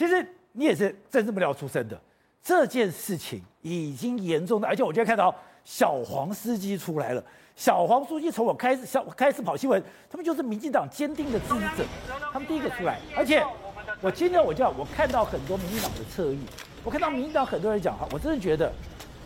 其实你也是政治幕僚出身的，这件事情已经严重的，而且我今天看到小黄司机出来了。小黄书记从我开始小开始跑新闻，他们就是民进党坚定的支持者，他们第一个出来，而且我今天我就要我看到很多民进党的侧翼，我看到民进党很多人讲话，我真的觉得。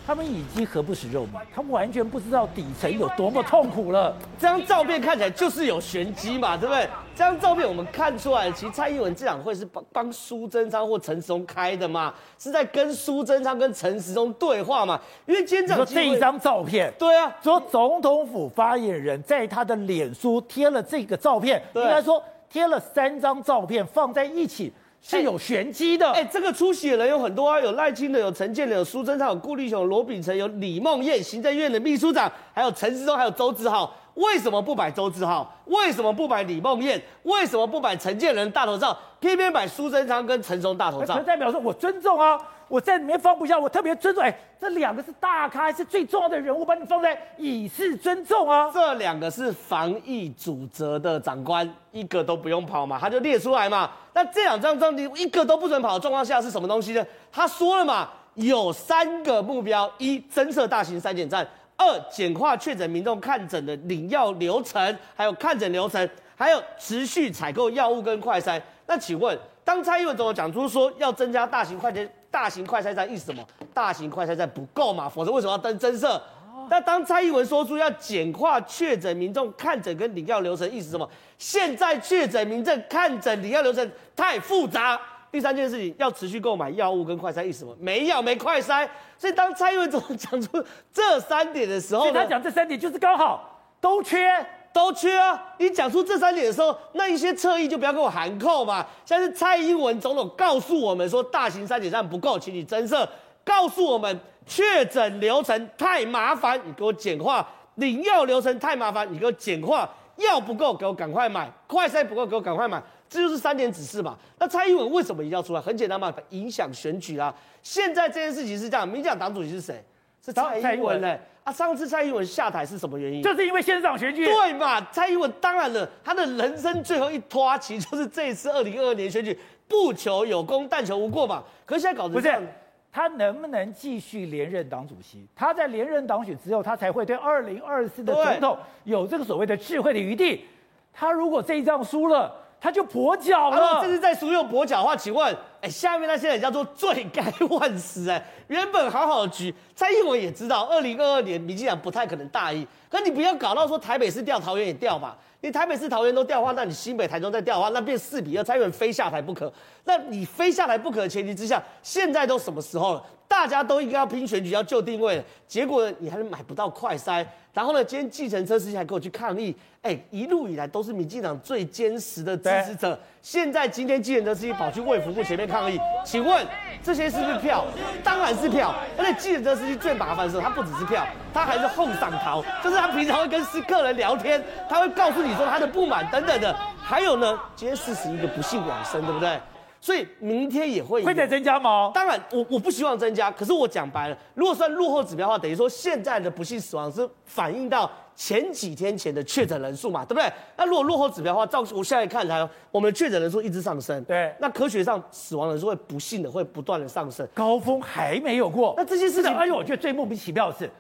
他们已经何不食肉糜，他们完全不知道底层有多么痛苦了。这张照片看起来就是有玄机嘛，对不对？这张照片我们看出来，其实蔡英文这场会是帮帮苏贞昌或陈时中开的嘛，是在跟苏贞昌跟陈时中对话嘛。因为今天这说这一张照片，对啊，说总统府发言人在他的脸书贴了这个照片，应该说贴了三张照片放在一起。是有玄机的，哎、这个出席的人有很多啊，有赖清德，有陈建仁，有苏贞昌，有顾立雄，罗秉成，有李梦燕，行政院的秘书长，还有陈时中，还有周志浩。为什么不摆周志浩？为什么不摆李梦燕？为什么不摆陈建仁大头照？偏偏摆苏贞昌跟陈松大头照？代表说我尊重啊。我在里面放不下，我特别尊重。哎，这两个是大咖，是最重要的人物，把你放在以示尊重啊。这两个是防疫主责的长官，一个都不用跑嘛，他就列出来嘛。那这两张照片一个都不准跑的状况下是什么东西呢？他说了嘛，有三个目标：一，增设大型筛检站；二，简化确诊民众看诊的领药流程，还有看诊流程，还有持续采购药物跟快筛。那请问，当蔡英文总统讲出说要增加大型快检？大型快筛站意思什么？大型快筛站不够嘛，否则为什么要登增设？那当蔡英文说出要简化确诊民众看诊跟领药流程，意思什么？现在确诊民众看诊领药流程太复杂。第三件事情要持续购买药物跟快筛，意思什么？没药没快筛。所以当蔡英文总统讲出这三点的时候，他讲这三点就是刚好都缺。都缺啊！你讲出这三点的时候，那一些侧翼就不要跟我含扣嘛。像是蔡英文总统告诉我们说，大型筛检站不够，请你增设；告诉我们确诊流程太麻烦，你给我简化；领药流程太麻烦，你给我简化；药不够，给我赶快买；快筛不够，给我赶快买。这就是三点指示嘛。那蔡英文为什么一定要出来？很简单嘛，影响选举啊。现在这件事情是这样，民进党党主席是谁？是蔡英文嘞。啊，上次蔡英文下台是什么原因？就是因为县市长选举。对嘛？蔡英文当然了，他的人生最后一拖，其实就是这一次二零二二年选举，不求有功，但求无过嘛。可是现在搞成这样，不是他能不能继续连任党主席？他在连任党选之后，他才会对二零二四的总统有这个所谓的智慧的余地。他如果这一仗输了，他就跛脚了。这是在输又跛脚的话，请问？哎，下面那些人叫做罪该万死哎！原本好好的局，蔡英文也知道，二零二二年民进党不太可能大意。可你不要搞到说台北市调，桃园也调嘛。你台北市、桃园都调的话，那你新北、台中再调的话，那变四比二，蔡英文非下台不可。那你非下台不可的前提之下，现在都什么时候了？大家都应该要拼选举，要就定位了。结果你还是买不到快筛，然后呢，今天计程车司机还跟我去抗议。哎，一路以来都是民进党最坚实的支持者。现在今天计程车司机跑去卫福部前面抗议，请问这些是不是票？当然是票。而且计程车司机最麻烦的时候，他不只是票，他还是后上逃，就是他平常会跟客人聊天，他会告诉你说他的不满等等的。还有呢，今天四十一个不幸往生，对不对？所以明天也会会再增加吗？当然，我我不希望增加。可是我讲白了，如果算落后指标的话，等于说现在的不幸死亡是反映到前几天前的确诊人数嘛，对不对？那如果落后指标的话，照我现在看来，我们的确诊人数一直上升。对，那科学上死亡人数会不幸的会不断的上升，高峰还没有过。那这些事情，而且我觉得最莫名其妙的是，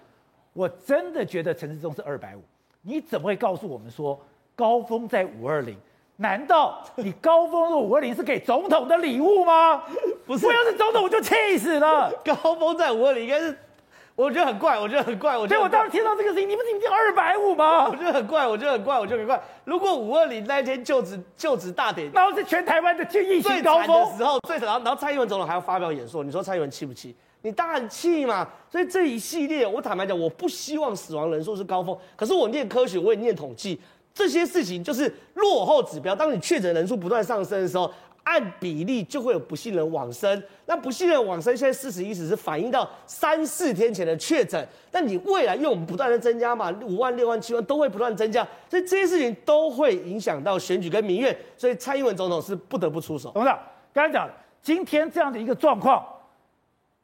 我真的觉得陈志忠是二百五，你怎么会告诉我们说高峰在五二零？难道你高峰的五二零是给总统的礼物吗？不是，我要是总统我就气死了。高峰在五二零应该是，我觉得很怪，我觉得很怪。我觉得我当时听到这个事情，你们已经二百五吗？我觉得很怪，我觉得很怪，我觉得很怪。如果五二零那一天就职就职大典，然后是全台湾的疫情高峰的时候，最惨，然后然后蔡英文总统还要发表演说，你说蔡英文气不气？你当然气嘛。所以这一系列，我坦白讲，我不希望死亡人数是高峰，可是我念科学，我也念统计。这些事情就是落后指标。当你确诊人数不断上升的时候，按比例就会有不幸人往生。那不幸人往生，现在四十一死是反映到三四天前的确诊。但你未来因为我们不断的增加嘛，五万、六万、七万都会不断增加，所以这些事情都会影响到选举跟民怨。所以蔡英文总统是不得不出手。董事长刚才讲，今天这样的一个状况，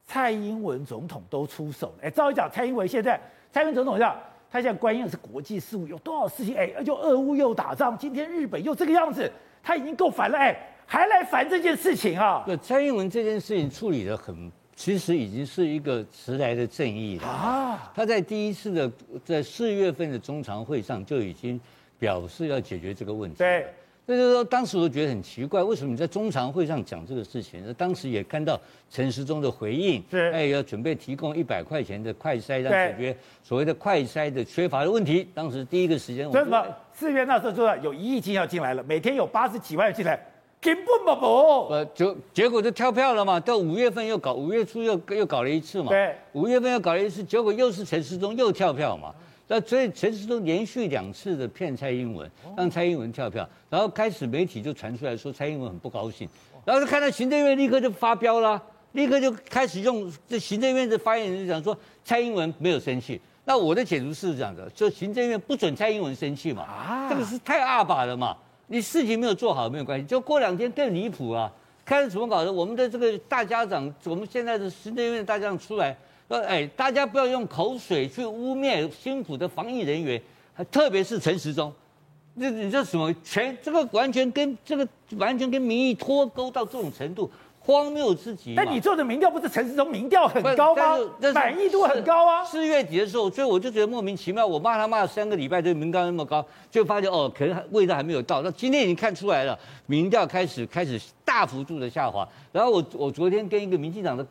蔡英文总统都出手了。哎，照理讲，蔡英文现在，蔡英文总统讲。他现在关心的是国际事务，有多少事情？哎，就俄乌又打仗，今天日本又这个样子，他已经够烦了。哎，还来烦这件事情啊？对，蔡英文这件事情处理的很，其实已经是一个迟来的正义了啊。他在第一次的在四月份的中常会上就已经表示要解决这个问题。对。所以就是说，当时我觉得很奇怪，为什么你在中常会上讲这个事情？当时也看到陈时中的回应，是，哎，要准备提供一百块钱的快筛，让解决所谓的快筛的缺乏的问题。当时第一个时间，为什么四月那时候说有一亿剂要进来了，每天有八十几万进来，根本不不，呃，就结果就跳票了嘛。到五月份又搞，五月初又又搞了一次嘛。对，五月份又搞了一次，结果又是陈时中又跳票嘛。那所以陈时中连续两次的骗蔡英文，让蔡英文跳票，然后开始媒体就传出来说蔡英文很不高兴，然后就看到行政院立刻就发飙了，立刻就开始用这行政院的发言人就讲说蔡英文没有生气。那我的解读是这样的，就行政院不准蔡英文生气嘛，这个是太二把了嘛，你事情没有做好没有关系，就过两天更离谱啊，开始怎么搞的？我们的这个大家长，我们现在的行政院大家长出来。呃哎，大家不要用口水去污蔑辛苦的防疫人员，特别是陈时中，那你这什么全这个完全跟这个完全跟民意脱钩到这种程度。荒谬之极！但你做的民调不是陈时中民调很高吗？满意度很高啊！四月底的时候，所以我就觉得莫名其妙。我骂他骂了三个礼拜，这民调那么高，就发现哦，可能味道还没有到。那今天已经看出来了，民调开始开始大幅度的下滑。然后我我昨天跟一个民进党的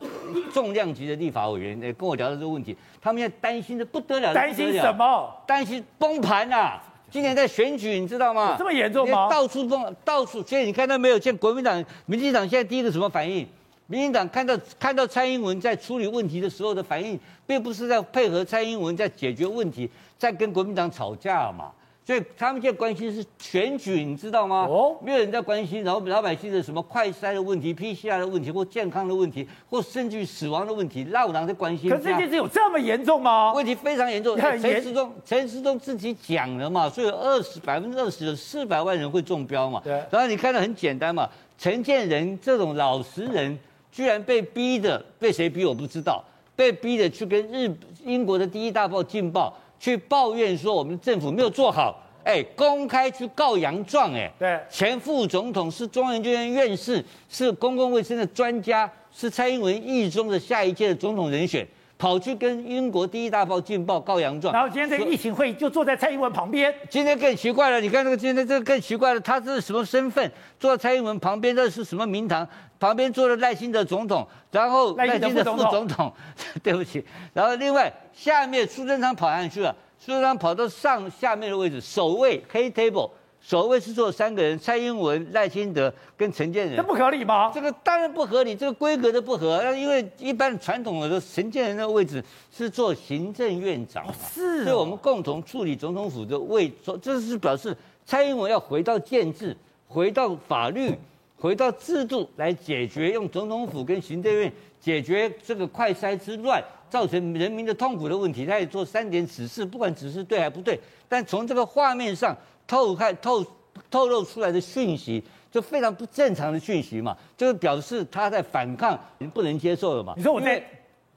重量级的立法委员跟我聊到这个问题，他们现在担心的不得了。担心什么？担心崩盘啊！今年在选举，你知道吗？这么严重吗？到处碰，到处。现在你看到没有？现在国民党、民进党现在第一个什么反应？民进党看到看到蔡英文在处理问题的时候的反应，并不是在配合蔡英文在解决问题，在跟国民党吵架嘛。所以他们现在关心是选举，你知道吗？哦，没有人在关心，然后老百姓的什么快筛的问题、PCR 的问题，或健康的问题，或甚至于死亡的问题，老人在关心。可是这件事有这么严重吗？问题非常严重。陈时中，陈时中自己讲了嘛，所以二十百分之二十的四百万人会中标嘛。对。然后你看到很简单嘛，陈建仁这种老实人，居然被逼的，被谁逼我不知道，被逼的去跟日英国的第一大报《劲报》。去抱怨说我们政府没有做好，哎，公开去告洋状，哎，对，前副总统是中央研究院院士，是公共卫生的专家，是蔡英文意中的下一届的总统人选，跑去跟英国第一大报《镜报》告洋状，然后今天这个疫情会议就坐在蔡英文旁边，今天更奇怪了，你看这个今天这个更奇怪了，他是什么身份？坐在蔡英文旁边，这是什么名堂？旁边坐了赖清德总统，然后赖清德副总统，对不起，然后另外下面苏贞昌跑上去了，苏贞昌跑到上下面的位置，首位黑 table，首位是坐三个人，蔡英文、赖清德跟陈建仁，这不合理吗？这个当然不合理，这个规格都不合，因为一般传统的陈建仁的位置是做行政院长嘛，是，所以我们共同处理总统府的位，这是表示蔡英文要回到建制，回到法律。回到制度来解决，用总统府跟行政院解决这个快筛之乱造成人民的痛苦的问题，他也做三点指示，不管指示对还不对，但从这个画面上透看透透露出来的讯息，就非常不正常的讯息嘛，就是表示他在反抗，已经不能接受了嘛。你说我在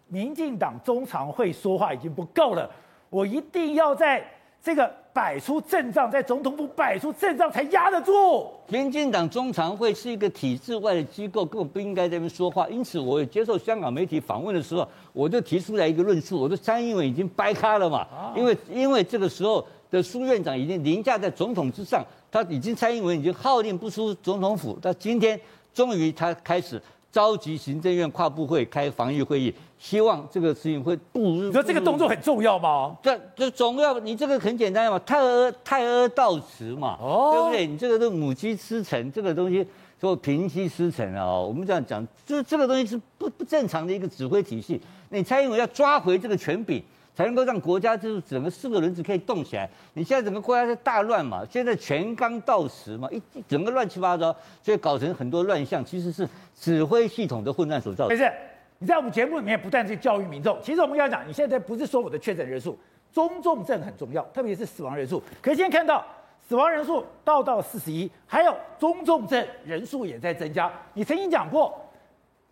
民进党中常会说话已经不够了，我一定要在。这个摆出阵仗，在总统府摆出阵仗才压得住。民进党中常会是一个体制外的机构，根本不应该在那边说话。因此，我也接受香港媒体访问的时候，我就提出来一个论述：我说蔡英文已经掰开了嘛，因为因为这个时候的苏院长已经凌驾在总统之上，他已经蔡英文已经号令不出总统府，到今天终于他开始。召集行政院跨部会开防疫会议，希望这个事情会步入。你说这个动作很重要吗？这这总要你这个很简单嘛，太阿太阿到迟嘛，哦，对不对？你这个是母鸡吃成，这个东西说平息失成啊，我们这样讲，就是这个东西是不不正常的一个指挥体系。你蔡英文要抓回这个权柄。才能够让国家就是整个四个轮子可以动起来。你现在整个国家是大乱嘛，现在全纲到时嘛，一整个乱七八糟，所以搞成很多乱象，其实是指挥系统的混乱所造成。没事，你在我们节目里面不断去教育民众。其实我们要讲，你现在不是说我的确诊人数，中重症很重要，特别是死亡人数。可是今天看到死亡人数到到四十一，还有中重症人数也在增加。你曾经讲过，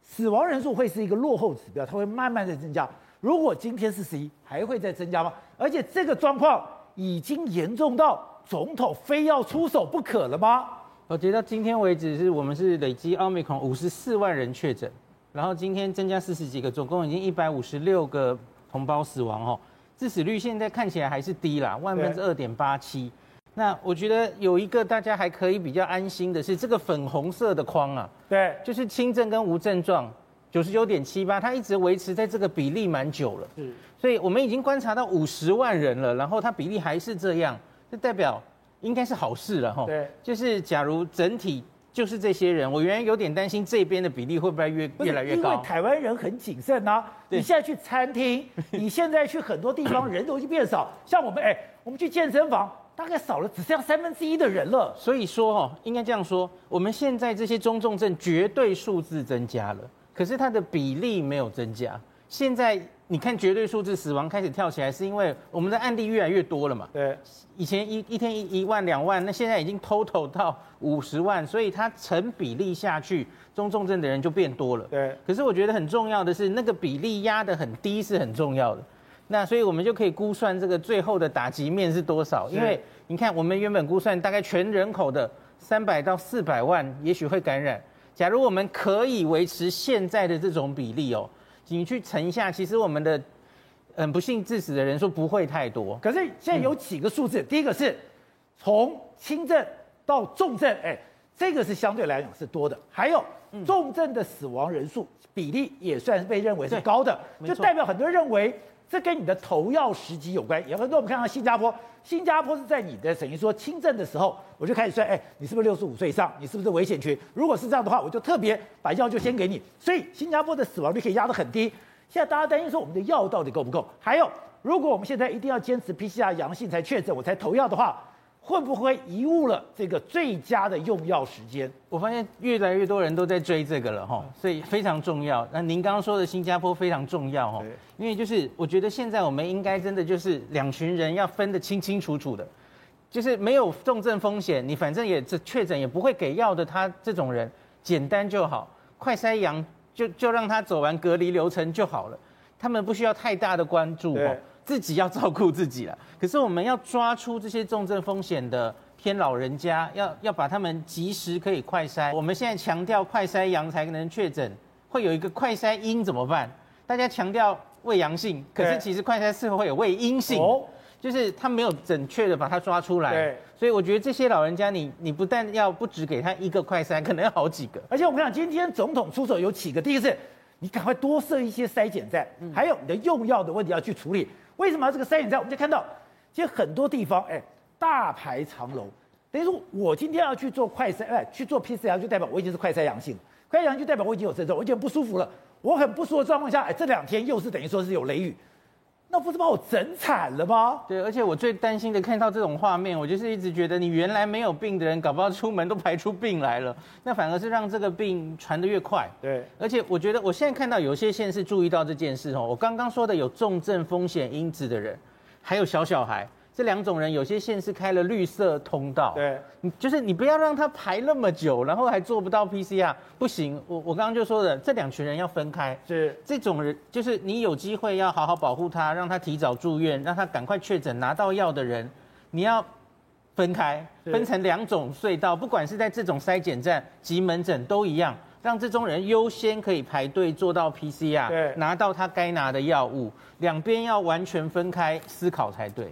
死亡人数会是一个落后指标，它会慢慢的增加。如果今天是十一，还会再增加吗？而且这个状况已经严重到总统非要出手不可了吗？我觉得到今天为止是我们是累积奥密克戎五十四万人确诊，然后今天增加四十几个，总共已经一百五十六个同胞死亡哦。致死率现在看起来还是低啦，万分之二点八七。那我觉得有一个大家还可以比较安心的是这个粉红色的框啊，对，就是轻症跟无症状九十九点七八，它一直维持在这个比例蛮久了。是，所以我们已经观察到五十万人了，然后它比例还是这样，这代表。应该是好事了哈，对，就是假如整体就是这些人，我原来有点担心这边的比例会不会越越来越高，因为台湾人很谨慎呐。你现在去餐厅，你现在去很多地方人都已经变少，像我们哎，我们去健身房大概少了只剩下三分之一的人了。所以说哈，应该这样说，我们现在这些中重症绝对数字增加了，可是它的比例没有增加。现在。你看绝对数字死亡开始跳起来，是因为我们的案例越来越多了嘛？对，以前一一天一一万两万，那现在已经 total 到五十万，所以它成比例下去，中重症的人就变多了。对，可是我觉得很重要的是，那个比例压得很低是很重要的。那所以我们就可以估算这个最后的打击面是多少？因为你看，我们原本估算大概全人口的三百到四百万也许会感染，假如我们可以维持现在的这种比例哦。你去乘一下，其实我们的嗯不幸致死的人数不会太多。可是现在有几个数字，嗯、第一个是从轻症到重症，哎，这个是相对来讲是多的。还有重症的死亡人数比例也算是被认为是高的，就代表很多人认为这跟你的投药时机有关。有很多我们看到新加坡，新加坡是在你的等于说轻症的时候，我就开始算，哎，你是不是六十五岁以上？你是不是危险群？如果是这样的话，我就特别把药就先给你。所以新加坡的死亡率可以压得很低。现在大家担心说我们的药到底够不够？还有，如果我们现在一定要坚持 PCR 阳性才确诊，我才投药的话，会不会贻误了这个最佳的用药时间？我发现越来越多人都在追这个了哈，所以非常重要。那您刚刚说的新加坡非常重要哈，因为就是我觉得现在我们应该真的就是两群人要分得清清楚楚的，就是没有重症风险，你反正也这确诊也不会给药的，他这种人简单就好，快筛阳就就让他走完隔离流程就好了，他们不需要太大的关注哈。自己要照顾自己了，可是我们要抓出这些重症风险的偏老人家，要要把他们及时可以快筛。我们现在强调快筛阳才能确诊，会有一个快筛阴怎么办？大家强调伪阳性，可是其实快筛事后会有伪阴性，就是他没有准确的把它抓出来。对，所以我觉得这些老人家你，你你不但要不只给他一个快筛，可能要好几个。而且我们讲今天总统出手有几个，第一个是你赶快多设一些筛检站，还有你的用药的问题要去处理。为什么这个筛检站？我们就看到，其实很多地方，哎，大排长龙。等于说，我今天要去做快筛，哎，去做 PCR，就代表我已经是快筛阳性了。快筛阳性就代表我已经有症状，我已经不舒服了。我很不舒服的状况下，哎，这两天又是等于说是有雷雨。那不是把我整惨了吗？对，而且我最担心的看到这种画面，我就是一直觉得你原来没有病的人，搞不好出门都排出病来了，那反而是让这个病传得越快。对，而且我觉得我现在看到有些县市注意到这件事哦，我刚刚说的有重症风险因子的人，还有小小孩。这两种人，有些县是开了绿色通道，对，你就是你不要让他排那么久，然后还做不到 PCR，不行。我我刚刚就说的，这两群人要分开，是。这种人，就是你有机会要好好保护他，让他提早住院，让他赶快确诊拿到药的人，你要分开，分成两种隧道，不管是在这种筛检站及门诊都一样，让这种人优先可以排队做到 PCR，对，拿到他该拿的药物，两边要完全分开思考才对。